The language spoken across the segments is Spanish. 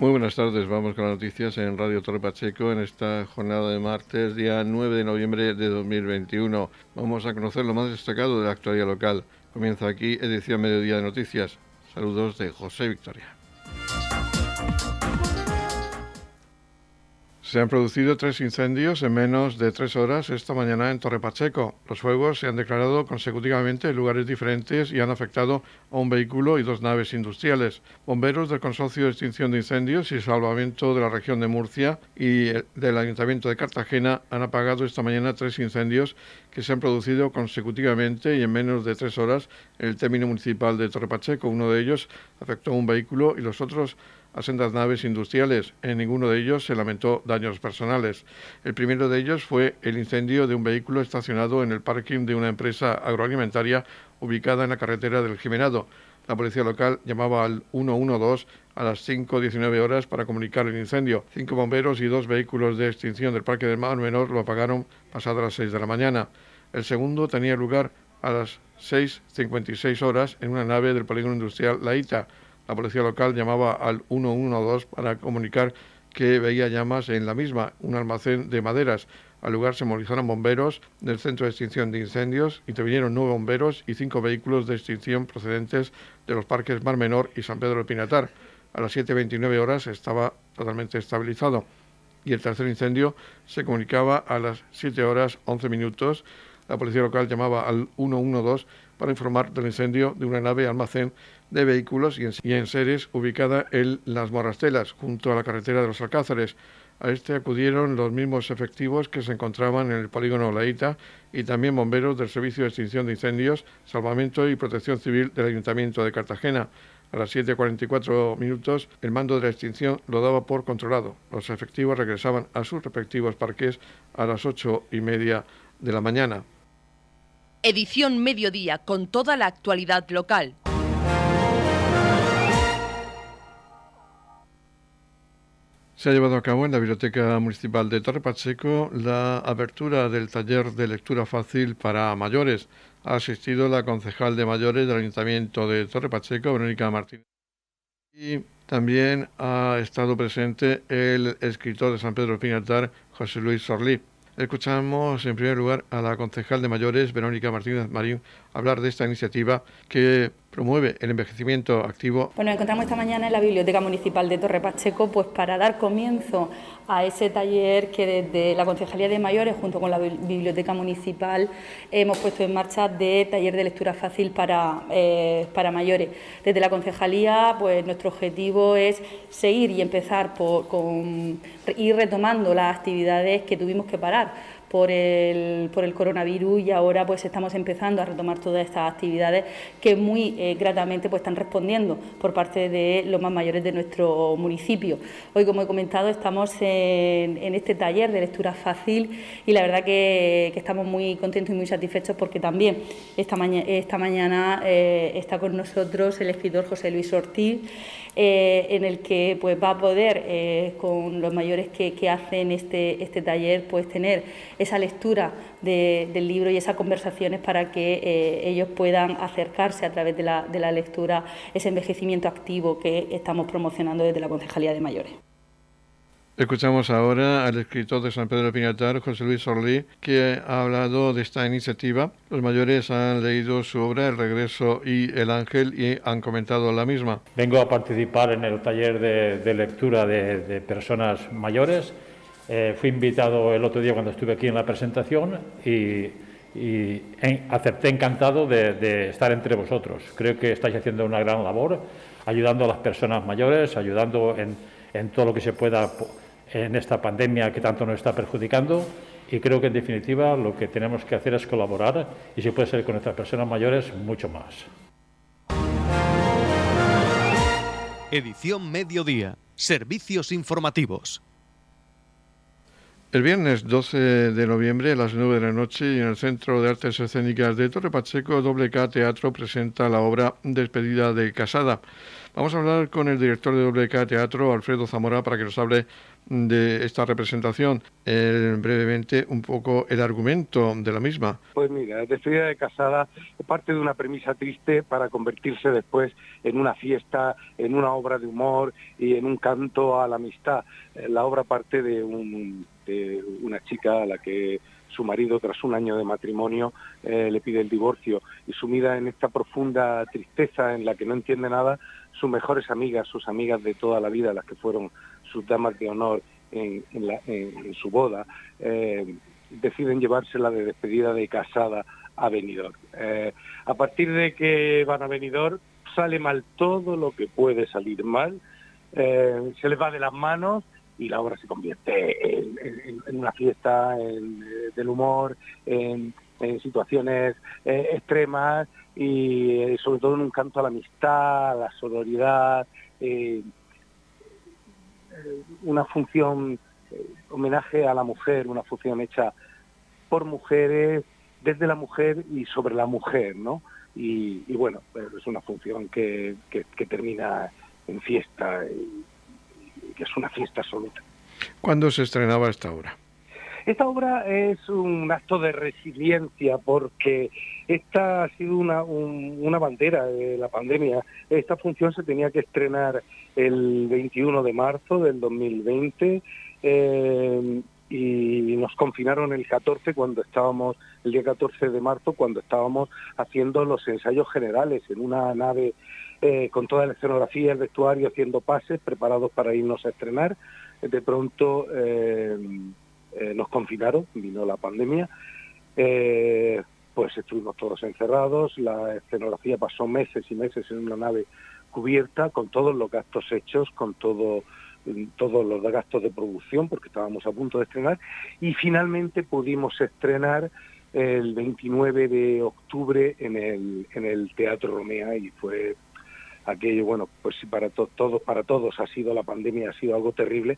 Muy buenas tardes, vamos con las noticias en Radio Torre Pacheco en esta jornada de martes, día 9 de noviembre de 2021. Vamos a conocer lo más destacado de la actualidad local. Comienza aquí edición Mediodía de Noticias. Saludos de José Victoria. Se han producido tres incendios en menos de tres horas esta mañana en Torre Pacheco. Los fuegos se han declarado consecutivamente en lugares diferentes y han afectado a un vehículo y dos naves industriales. Bomberos del Consorcio de Extinción de Incendios y Salvamento de la región de Murcia y del Ayuntamiento de Cartagena han apagado esta mañana tres incendios que se han producido consecutivamente y en menos de tres horas en el término municipal de Torre Pacheco. Uno de ellos afectó a un vehículo y los otros a sendas naves industriales. En ninguno de ellos se lamentó daños personales. El primero de ellos fue el incendio de un vehículo estacionado en el parking de una empresa agroalimentaria ubicada en la carretera del Jimenado. La policía local llamaba al 112 a las 5.19 horas para comunicar el incendio. Cinco bomberos y dos vehículos de extinción del Parque del Mar Menor lo apagaron pasadas las 6 de la mañana. El segundo tenía lugar a las 6.56 horas en una nave del polígono industrial La Ita. La policía local llamaba al 112 para comunicar que veía llamas en la misma, un almacén de maderas. Al lugar se movilizaron bomberos del Centro de Extinción de Incendios, intervinieron nueve bomberos y cinco vehículos de extinción procedentes de los parques Mar Menor y San Pedro del Pinatar. A las 7.29 horas estaba totalmente estabilizado y el tercer incendio se comunicaba a las 7 horas 11 minutos. La policía local llamaba al 112 para informar del incendio de una nave almacén de vehículos y en, seres ubicada en Las Morrastelas, junto a la carretera de los Alcázares. A este acudieron los mismos efectivos que se encontraban en el polígono Laíta y también bomberos del Servicio de Extinción de Incendios, Salvamento y Protección Civil del Ayuntamiento de Cartagena. A las 7.44 minutos, el mando de la extinción lo daba por controlado. Los efectivos regresaban a sus respectivos parques a las ocho y media de la mañana. Edición Mediodía con toda la actualidad local. Se ha llevado a cabo en la Biblioteca Municipal de Torre Pacheco la apertura del taller de lectura fácil para mayores. Ha asistido la concejal de mayores del Ayuntamiento de Torre Pacheco, Verónica Martínez. Y también ha estado presente el escritor de San Pedro Pinatar, José Luis Sorlí. Escuchamos en primer lugar a la concejal de mayores, Verónica Martínez Marín, hablar de esta iniciativa que promueve el envejecimiento activo. Bueno, encontramos esta mañana en la Biblioteca Municipal de Torre Pacheco pues para dar comienzo a ese taller que desde la Concejalía de Mayores junto con la Biblioteca Municipal hemos puesto en marcha de taller de lectura fácil para, eh, para mayores. Desde la Concejalía pues nuestro objetivo es seguir y empezar por, con ir retomando las actividades que tuvimos que parar por el, por el coronavirus y ahora pues estamos empezando a retomar todas estas actividades que muy eh, gratamente pues están respondiendo por parte de los más mayores de nuestro municipio. Hoy, como he comentado, estamos en, este taller de lectura fácil y la verdad que, estamos muy contentos y muy satisfechos porque también esta, esta mañana eh, está con nosotros el escritor José Luis Ortiz. Eh, en el que pues, va a poder, eh, con los mayores que, hacen este, este taller, pues tener esa lectura del libro y esas conversaciones para que eh, ellos puedan acercarse a través de la, de la lectura ese envejecimiento activo que estamos promocionando desde la Concejalía de Mayores. Escuchamos ahora al escritor de San Pedro de Pinatar, José Luis Orlí, que ha hablado de esta iniciativa. Los mayores han leído su obra El regreso y El ángel y han comentado la misma. Vengo a participar en el taller de, lectura de, personas mayores. Eh, fui invitado el otro día cuando estuve aquí en la presentación y, acepté encantado de, estar entre vosotros. Creo que estáis haciendo una gran labor, ayudando a las personas mayores, ayudando en, en todo lo que se pueda en esta pandemia que tanto nos está perjudicando y creo que en definitiva lo que tenemos que hacer es colaborar y si puede ser con nuestras personas mayores, mucho más. Edición Mediodía. Servicios informativos. El viernes 12 de noviembre a las 9 de la noche y en el Centro de Artes Escénicas de Torre Pacheco, WK Teatro presenta la obra Despedida de Casada. Vamos a hablar con el director de WK Teatro, Alfredo Zamora, para que nos hable de esta representación. brevemente, un poco el argumento de la misma. Pues mira, Despedida de Casada parte de una premisa triste para convertirse después en una fiesta, en una obra de humor y en un canto a la amistad. Eh, la obra parte de un una chica a la que su marido, tras un año de matrimonio, eh, le pide el divorcio y sumida en esta profunda tristeza en la que no entiende nada, sus mejores amigas, sus amigas de toda la vida, las que fueron sus damas de honor en, su boda, eh, deciden llevársela de despedida de casada a Benidorm. Eh, a partir de que van a Benidorm, sale mal todo lo que puede salir mal, se les va de las manos y la obra se convierte en, una fiesta del humor, en, situaciones eh, extremas y eh, sobre todo en un canto a la amistad, a la sororidad, eh, una función, homenaje a la mujer, una función hecha por mujeres, desde la mujer y sobre la mujer, ¿no? Y, bueno, es una función que, que termina en fiesta. Que es una fiesta absoluta. ¿Cuándo se estrenaba esta obra? Esta obra es un acto de resiliencia porque esta ha sido una, una bandera de la pandemia. Esta función se tenía que estrenar el 21 de marzo del 2020 eh, y nos confinaron el 14 cuando estábamos, el día 14 de marzo, cuando estábamos haciendo los ensayos generales en una nave eh, con toda la escenografía, el vestuario, haciendo pases, preparados para irnos a estrenar. De pronto eh, eh, nos confinaron, vino la pandemia, pues estuvimos todos encerrados, la escenografía pasó meses y meses en una nave cubierta, con todos los gastos hechos, con todo todos los gastos de producción porque estábamos a punto de estrenar y finalmente pudimos estrenar el 29 de octubre en el, en el Teatro Romea y fue aquello, bueno, pues para todos, para todos ha sido la pandemia, ha sido algo terrible,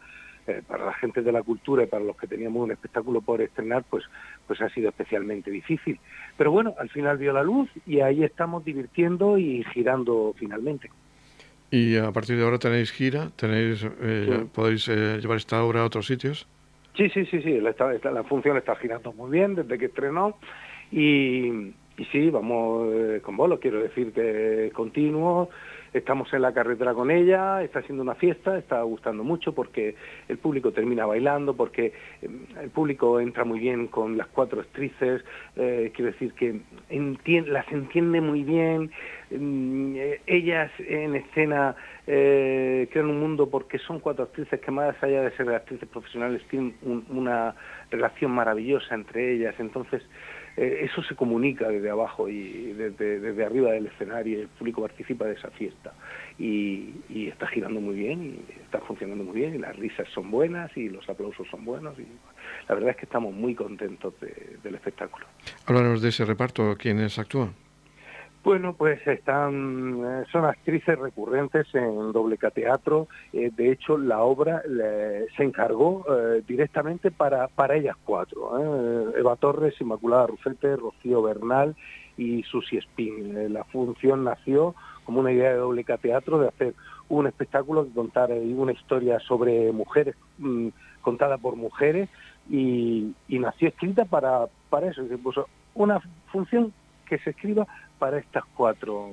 eh, para la gente de la cultura y para los que teníamos un espectáculo por estrenar, pues, pues ha sido especialmente difícil. Pero bueno, al final vio la luz y ahí estamos divirtiendo y girando finalmente. Y a partir de ahora tenéis gira, tenéis, eh, podéis eh, llevar esta obra a otros sitios. Sí, sí, sí, sí, la, la función está girando muy bien desde que estrenó y, y sí, vamos con bolo, quiero decir que continuo, estamos en la carretera con ella, está haciendo una fiesta, está gustando mucho porque el público termina bailando, porque em, el público entra muy bien con las cuatro actrices, eh, quiero decir que las entiende muy bien, em, eh, ellas en escena eh, crean un mundo porque son cuatro actrices que más allá de ser actrices profesionales tienen una relación maravillosa entre ellas, entonces eh, eso se comunica desde abajo y desde, arriba del escenario, y el público participa de esa fiesta y, está girando muy bien y está funcionando muy bien y las risas son buenas y los aplausos son buenos y la verdad es que estamos muy contentos del espectáculo. Háblanos de ese reparto, ¿quiénes actúan? Bueno, pues están, eh, son actrices recurrentes en doble Teatro. Eh, de hecho, la obra se encargó eh, directamente para, para ellas cuatro. Eva Torres, Inmaculada Rufete, Rocío Bernal y Susi Espín. la función nació como una idea de doble Teatro de hacer un espectáculo que contara una historia sobre mujeres, mm, contada por mujeres, y, nació escrita para, para eso. Se puso una función que se escriba para estas cuatro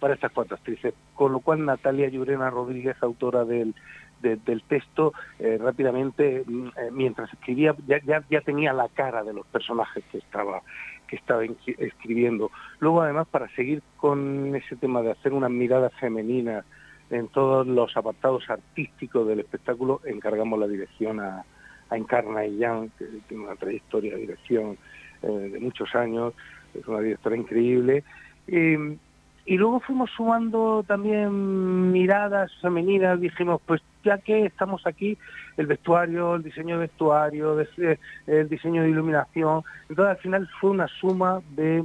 para estas cuatro actrices, con lo cual Natalia Llurena Rodríguez, autora del, del texto, eh, rápidamente, mm, eh, mientras escribía, ya, ya, tenía la cara de los personajes que estaba, que estaba escribiendo. Luego, además, para seguir con ese tema de hacer una mirada femenina en todos los apartados artísticos del espectáculo, encargamos la dirección a, a Encarna Illán, que tiene una trayectoria de dirección eh, de muchos años, es una directora increíble, y luego fuimos sumando también miradas femeninas, dijimos, pues ya que estamos aquí, el vestuario, el diseño de vestuario, el diseño de iluminación, entonces al final fue una suma de,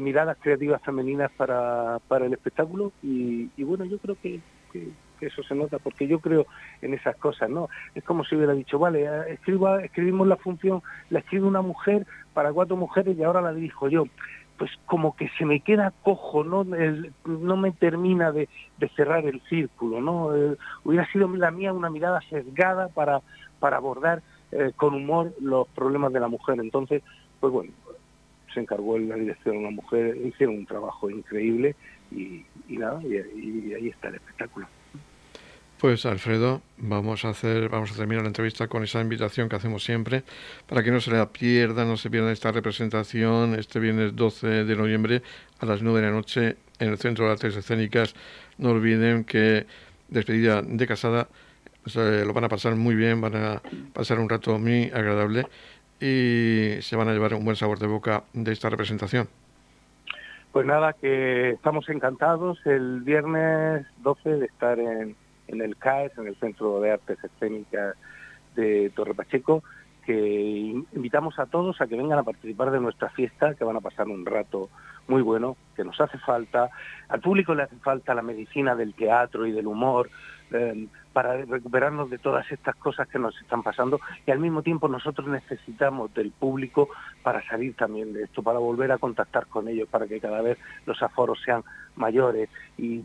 miradas creativas femeninas para, el espectáculo y, bueno, yo creo que, que eso se nota, porque yo creo en esas cosas, ¿no? Es como si hubiera dicho, vale, eh, escriba, escribimos la función, la escribe una mujer para cuatro mujeres y ahora la dirijo yo. Pues como que se me queda cojo, ¿no? no me termina de, cerrar el círculo, ¿no? Eh, hubiera sido la mía una mirada sesgada para, para abordar eh, con humor los problemas de la mujer. Entonces, pues bueno, se encargó en la dirección una mujer, hicieron un trabajo increíble y, nada, y, ahí está el espectáculo. Pues Alfredo, vamos a hacer, vamos a terminar la entrevista con esa invitación que hacemos siempre para que no se la pierda, no se pierda esta representación este viernes 12 de noviembre a las 9 de la noche en el Centro de Artes Escénicas. No olviden que despedida de casada lo van a pasar muy bien, van a pasar un rato muy agradable y se van a llevar un buen sabor de boca de esta representación. Pues nada, que estamos encantados el viernes 12 de estar en, en el CAES, en el Centro de Artes Escénicas de Torre Pacheco, que invitamos a todos a que vengan a participar de nuestra fiesta, que van a pasar un rato muy bueno, que nos hace falta, al público le hace falta la medicina del teatro y del humor, eh, para recuperarnos de todas estas cosas que nos están pasando y al mismo tiempo nosotros necesitamos del público para salir también de esto, para volver a contactar con ellos, para que cada vez los aforos sean mayores y,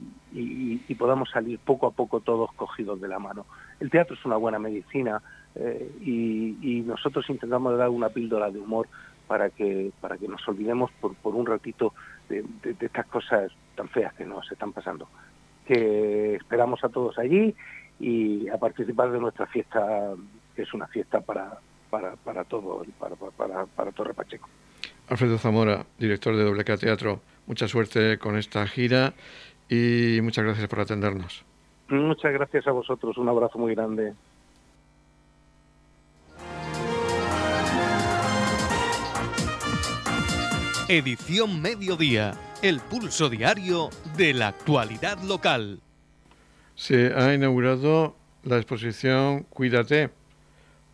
podamos salir poco a poco todos cogidos de la mano. El teatro es una buena medicina eh, y, nosotros intentamos dar una píldora de humor para que, para que nos olvidemos por, por un ratito de estas cosas tan feas que nos están pasando que esperamos a todos allí y a participar de nuestra fiesta, que es una fiesta para, para, para todo, para, para, para Torre Pacheco. Alfredo Zamora, director de WK Teatro, mucha suerte con esta gira y muchas gracias por atendernos. Muchas gracias a vosotros, un abrazo muy grande. Edición Mediodía, el pulso diario de la actualidad local. Se ha inaugurado la exposición Cuídate,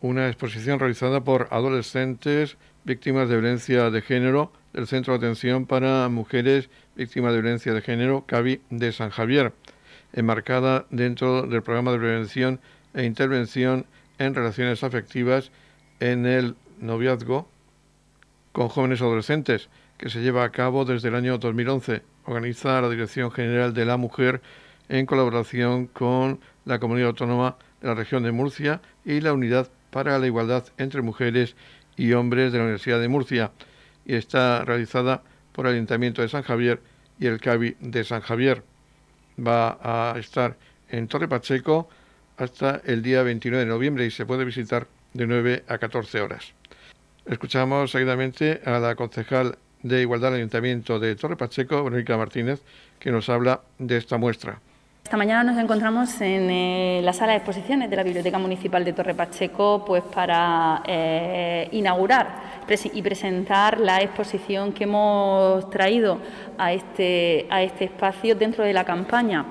una exposición realizada por adolescentes víctimas de violencia de género del Centro de Atención para Mujeres Víctimas de Violencia de Género, CAVI de San Javier, enmarcada dentro del programa de prevención e intervención en relaciones afectivas en el noviazgo con jóvenes adolescentes, que se lleva a cabo desde el año 2011. Organiza la Dirección General de la Mujer en colaboración con la Comunidad Autónoma de la Región de Murcia y la Unidad para la Igualdad entre Mujeres y Hombres de la Universidad de Murcia y está realizada por el Ayuntamiento de San Javier y el CABI de San Javier. Va a estar en Torre Pacheco hasta el día 29 de noviembre y se puede visitar de 9 a 14 horas. Escuchamos seguidamente a la concejal de Igualdad del Ayuntamiento de Torre Pacheco, Verónica Martínez, que nos habla de esta muestra. Esta mañana nos encontramos en eh, la sala de exposiciones de la Biblioteca Municipal de Torre Pacheco pues, para eh, inaugurar y presentar la exposición que hemos traído a este, a este espacio dentro de la campaña.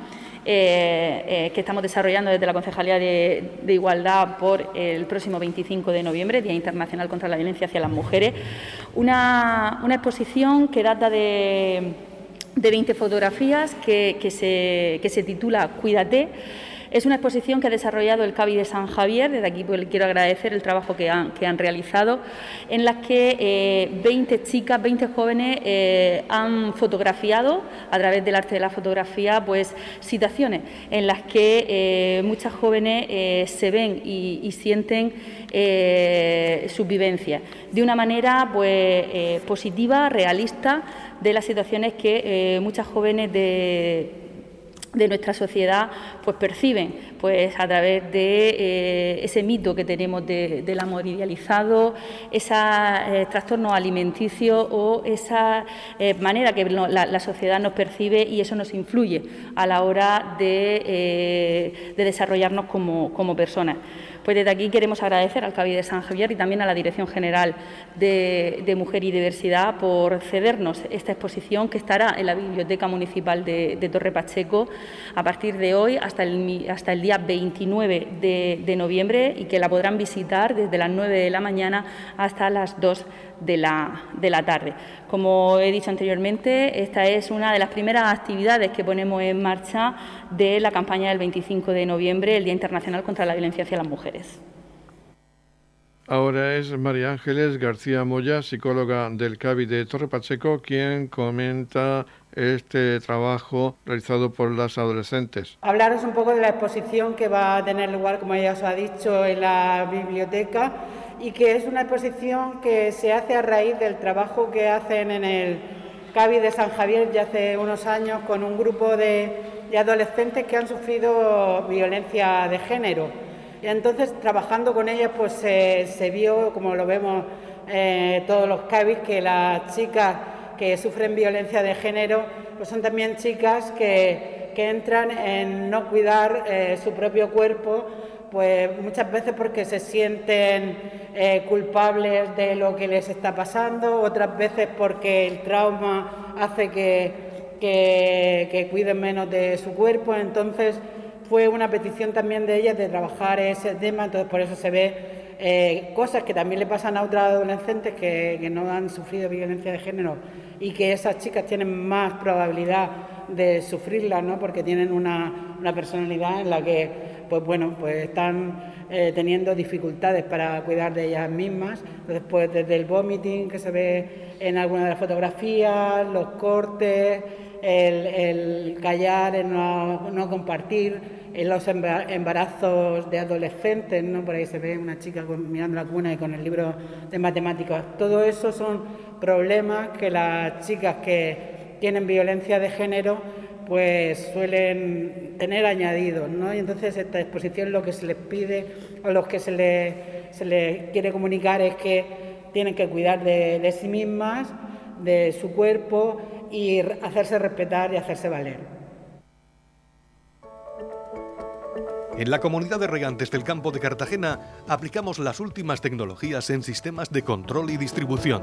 Eh, que estamos desarrollando desde la Concejalía de, Igualdad por el próximo 25 de noviembre, Día Internacional contra la Violencia hacia las Mujeres. una exposición que data de de 20 fotografías que, se, que se titula Cuídate. Es una exposición que ha desarrollado el CABI de San Javier, desde aquí pues, quiero agradecer el trabajo que han, realizado, en las que 20 eh, chicas, 20 jóvenes eh, han fotografiado a través del arte de la fotografía pues, situaciones en las que eh, muchas jóvenes se ven y, sienten sus vivencias. De una manera pues, positiva, realista, de las situaciones que muchas jóvenes de de nuestra sociedad pues perciben pues a través de eh, ese mito que tenemos del amor idealizado, ese eh, trastorno alimenticio o esa eh, manera que la, sociedad nos percibe y eso nos influye a la hora de, desarrollarnos como, como personas. Pues desde aquí queremos agradecer al CABI de San Javier y también a la Dirección General de, Mujer y Diversidad por cedernos esta exposición que estará en la Biblioteca Municipal de, Torre Pacheco a partir de hoy hasta el, día 29 de, de noviembre y que la podrán visitar desde las 9 de la mañana hasta las 2 de la, de la tarde. Como he dicho anteriormente, esta es una de las primeras actividades que ponemos en marcha de la campaña del 25 de noviembre, el Día Internacional contra la Violencia hacia las Mujeres. Ahora es María Ángeles García Moya, psicóloga del CABI de Torre Pacheco, quien comenta este trabajo realizado por las adolescentes. Hablaros un poco de la exposición que va a tener lugar, como ella os ha dicho, en la biblioteca y que es una exposición que se hace a raíz del trabajo que hacen en el CABI de San Javier ya hace unos años con un grupo de, adolescentes que han sufrido violencia de género. Y entonces, trabajando con ellas, pues se vio, como lo vemos eh, todos los CABIs, que las chicas que sufren violencia de género, pues son también chicas que, entran en no cuidar eh, su propio cuerpo, pues muchas veces porque se sienten eh, culpables de lo que les está pasando, otras veces porque el trauma hace que, que, que cuiden menos de su cuerpo. Entonces, fue una petición también de ellas de trabajar ese tema, entonces por eso se ve eh, cosas que también le pasan a otras adolescentes que, no han sufrido violencia de género y que esas chicas tienen más probabilidad de sufrirla, ¿no? porque tienen una, personalidad en la que pues bueno, pues están eh, teniendo dificultades para cuidar de ellas mismas. Entonces, pues desde el vomiting que se ve en alguna de las fotografías, los cortes, el, callar, el no compartir, en los embarazos de adolescentes, ¿no? por ahí se ve una chica mirando la cuna y con el libro de matemáticas. Todo eso son problemas que las chicas que tienen violencia de género pues suelen tener añadidos, ¿no? Y entonces esta exposición lo que se les pide o lo que se les, se quiere comunicar es que tienen que cuidar de, de sí mismas, de su cuerpo y hacerse respetar y hacerse valer. En la comunidad de regantes del campo de Cartagena aplicamos las últimas tecnologías en sistemas de control y distribución,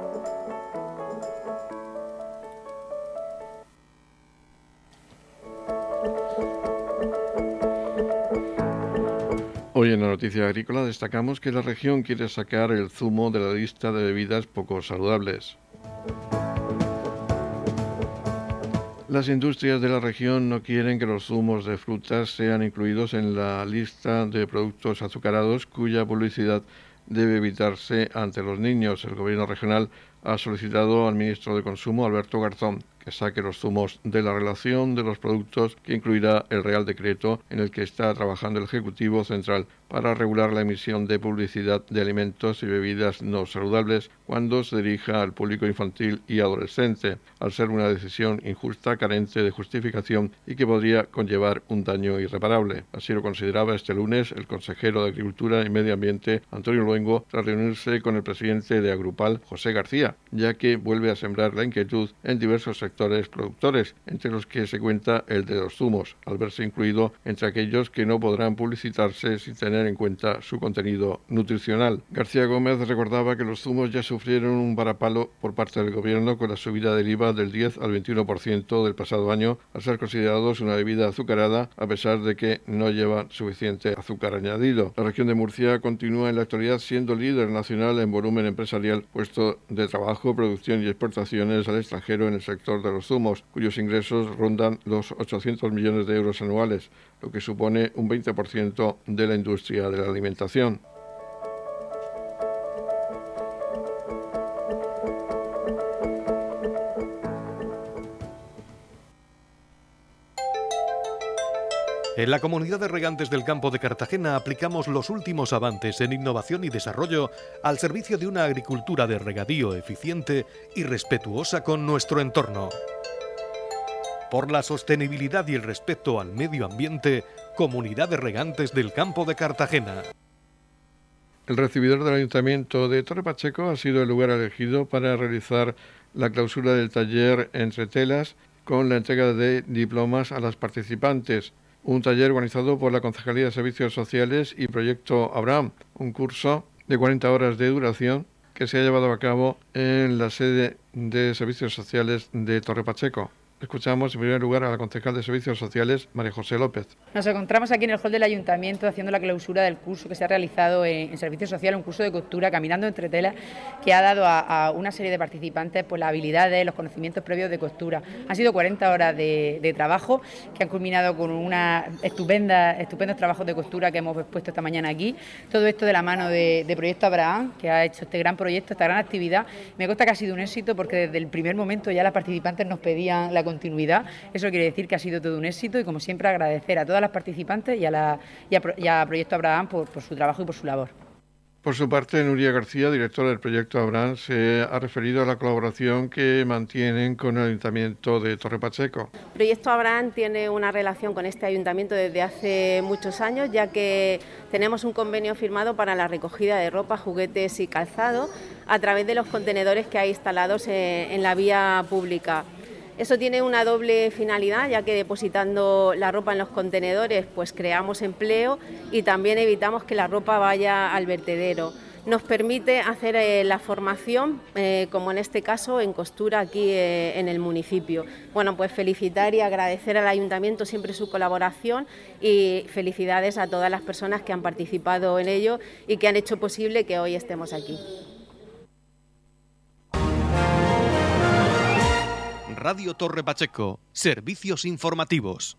En la noticia agrícola destacamos que la región quiere sacar el zumo de la lista de bebidas poco saludables. Las industrias de la región no quieren que los zumos de frutas sean incluidos en la lista de productos azucarados cuya publicidad debe evitarse ante los niños. El gobierno regional ha solicitado al ministro de Consumo, Alberto Garzón, que saque los zumos de la relación de los productos que incluirá el Real Decreto en el que está trabajando el Ejecutivo Central para regular la emisión de publicidad de alimentos y bebidas no saludables cuando se dirija al público infantil y adolescente, al ser una decisión injusta, carente de justificación y que podría conllevar un daño irreparable. Así lo consideraba este lunes el consejero de Agricultura y Medio Ambiente, Antonio Luengo, tras reunirse con el presidente de Agrupal, José García, ya que vuelve a sembrar la inquietud en diversos sectores productores, entre los que se cuenta el de los zumos, al verse incluido entre aquellos que no podrán publicitarse sin tener en cuenta su contenido nutricional. García Gómez recordaba que los zumos ya sufrieron un varapalo por parte del gobierno con la subida del IVA del 10 al 21% del pasado año, al ser considerados una bebida azucarada, a pesar de que no lleva suficiente azúcar añadido. La región de Murcia continúa en la actualidad siendo líder nacional en volumen empresarial, puesto de trabajo, producción y exportaciones al extranjero en el sector de los zumos, cuyos ingresos rondan los 800 millones de euros anuales, lo que supone un 20% de la industria de la alimentación. En la comunidad de regantes del campo de Cartagena aplicamos los últimos avances en innovación y desarrollo al servicio de una agricultura de regadío eficiente y respetuosa con nuestro entorno por la sostenibilidad y el respeto al medio ambiente, Comunidad de Regantes del Campo de Cartagena. El recibidor del Ayuntamiento de Torre Pacheco ha sido el lugar elegido para realizar la clausura del taller entre telas con la entrega de diplomas a las participantes. Un taller organizado por la Concejalía de Servicios Sociales y Proyecto Abraham, un curso de 40 horas de duración que se ha llevado a cabo en la sede de Servicios Sociales de Torre Pacheco. Escuchamos en primer lugar a la concejal de Servicios Sociales, María José López. Nos encontramos aquí en el hall del Ayuntamiento haciendo la clausura del curso que se ha realizado en, Servicios Sociales, un curso de costura Caminando entre telas, que ha dado a, una serie de participantes pues, las habilidades, los conocimientos previos de costura. Han sido 40 horas de, trabajo que han culminado con una estupenda, estupendos trabajos de costura que hemos expuesto esta mañana aquí. Todo esto de la mano de, de Proyecto Abraham, que ha hecho este gran proyecto, esta gran actividad. Me consta que ha sido un éxito porque desde el primer momento ya las participantes nos pedían la continuidad. Eso quiere decir que ha sido todo un éxito y, como siempre, agradecer a todas las participantes y a, la, Proyecto Abraham por, su trabajo y por su labor. Por su parte, Nuria García, directora del proyecto Abraham, se ha referido a la colaboración que mantienen con el Ayuntamiento de Torre Pacheco. Proyecto Abraham tiene una relación con este ayuntamiento desde hace muchos años, ya que tenemos un convenio firmado para la recogida de ropa, juguetes y calzado a través de los contenedores que hay instalados en la vía pública. Eso tiene una doble finalidad, ya que depositando la ropa en los contenedores, pues creamos empleo y también evitamos que la ropa vaya al vertedero. Nos permite hacer eh, la formación, eh, como en este caso, en costura aquí eh, en el municipio. Bueno, pues felicitar y agradecer al ayuntamiento siempre su colaboración y felicidades a todas las personas que han participado en ello y que han hecho posible que hoy estemos aquí. Radio Torre Pacheco, servicios informativos.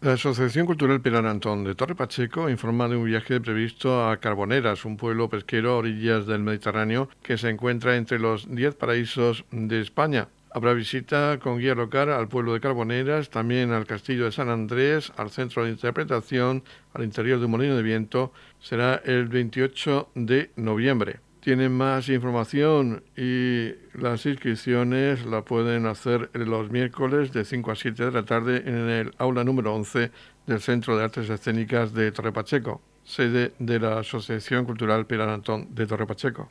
La Asociación Cultural Pilar Antón de Torre Pacheco informa de un viaje previsto a Carboneras, un pueblo pesquero a orillas del Mediterráneo que se encuentra entre los 10 paraísos de España. Habrá visita con guía local al pueblo de Carboneras, también al castillo de San Andrés, al centro de interpretación, al interior de un molino de viento. Será el 28 de noviembre. Tienen más información y las inscripciones la pueden hacer los miércoles de 5 a 7 de la tarde en el aula número 11 del Centro de Artes Escénicas de Torre Pacheco, sede de la Asociación Cultural Pilar Antón de Torre Pacheco.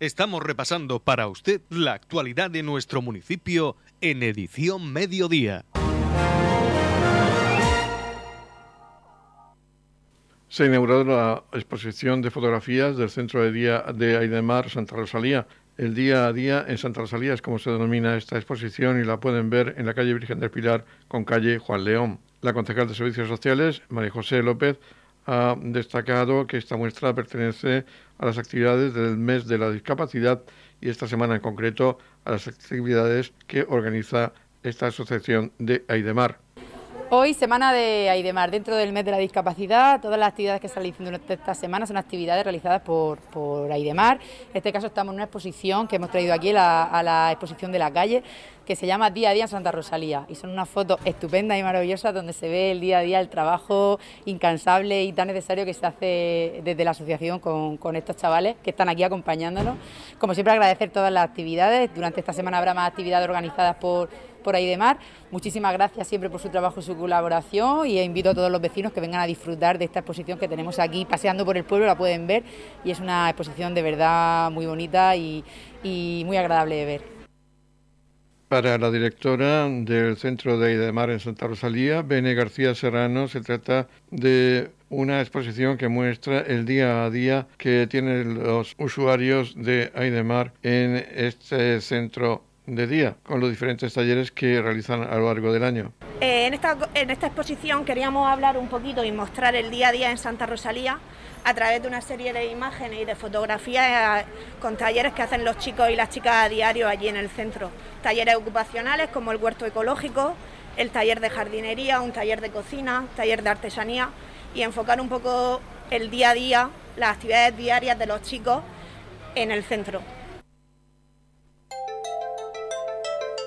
Estamos repasando para usted la actualidad de nuestro municipio en edición mediodía. Se ha inaugurado la exposición de fotografías del Centro de Día de Aidemar Santa Rosalía. El día a día en Santa Rosalía es como se denomina esta exposición y la pueden ver en la calle Virgen del Pilar con calle Juan León. La concejal de Servicios Sociales, María José López, ha destacado que esta muestra pertenece a las actividades del mes de la discapacidad y esta semana en concreto a las actividades que organiza esta asociación de Aidemar. Hoy, semana de Aidemar, dentro del mes de la discapacidad, todas las actividades que se realizan durante esta semana son actividades realizadas por, por Aidemar. En este caso estamos en una exposición que hemos traído aquí a la exposición de la calle, que se llama Día a Día en Santa Rosalía. Y son unas fotos estupendas y maravillosas donde se ve el día a día el trabajo incansable y tan necesario que se hace desde la asociación con, con estos chavales que están aquí acompañándonos. Como siempre, agradecer todas las actividades. Durante esta semana habrá más actividades organizadas por por Aidemar. Muchísimas gracias siempre por su trabajo y su colaboración y invito a todos los vecinos que vengan a disfrutar de esta exposición que tenemos aquí paseando por el pueblo, la pueden ver y es una exposición de verdad muy bonita y, muy agradable de ver. Para la directora del Centro de Aidemar en Santa Rosalía, Bene García Serrano, se trata de una exposición que muestra el día a día que tienen los usuarios de Aidemar en este centro de día con los diferentes talleres que realizan a lo largo del año. Eh, en, esta, en esta exposición queríamos hablar un poquito y mostrar el día a día en Santa Rosalía a través de una serie de imágenes y de fotografías eh, con talleres que hacen los chicos y las chicas a diario allí en el centro. Talleres ocupacionales como el huerto ecológico, el taller de jardinería, un taller de cocina, taller de artesanía y enfocar un poco el día a día, las actividades diarias de los chicos en el centro.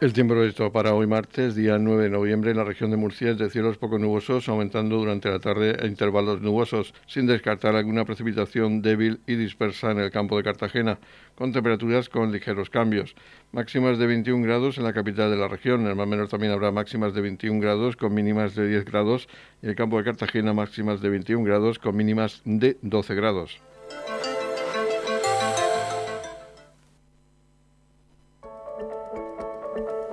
El tiempo previsto para hoy martes, día 9 de noviembre, en la región de Murcia es de cielos poco nubosos, aumentando durante la tarde a intervalos nubosos, sin descartar alguna precipitación débil y dispersa en el campo de Cartagena, con temperaturas con ligeros cambios. Máximas de 21 grados en la capital de la región. En el Mar Menor también habrá máximas de 21 grados con mínimas de 10 grados y el campo de Cartagena máximas de 21 grados con mínimas de 12 grados.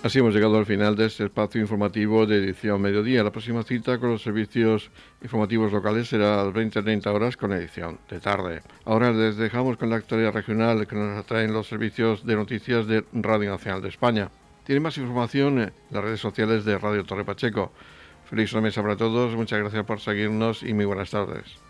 Así hemos llegado al final de este espacio informativo de edición mediodía. La próxima cita con los servicios informativos locales será a las 20-30 horas con edición de tarde. Ahora les dejamos con la actualidad regional que nos atraen los servicios de noticias de Radio Nacional de España. Tiene más información en las redes sociales de Radio Torre Pacheco. Feliz mesa para todos, muchas gracias por seguirnos y muy buenas tardes.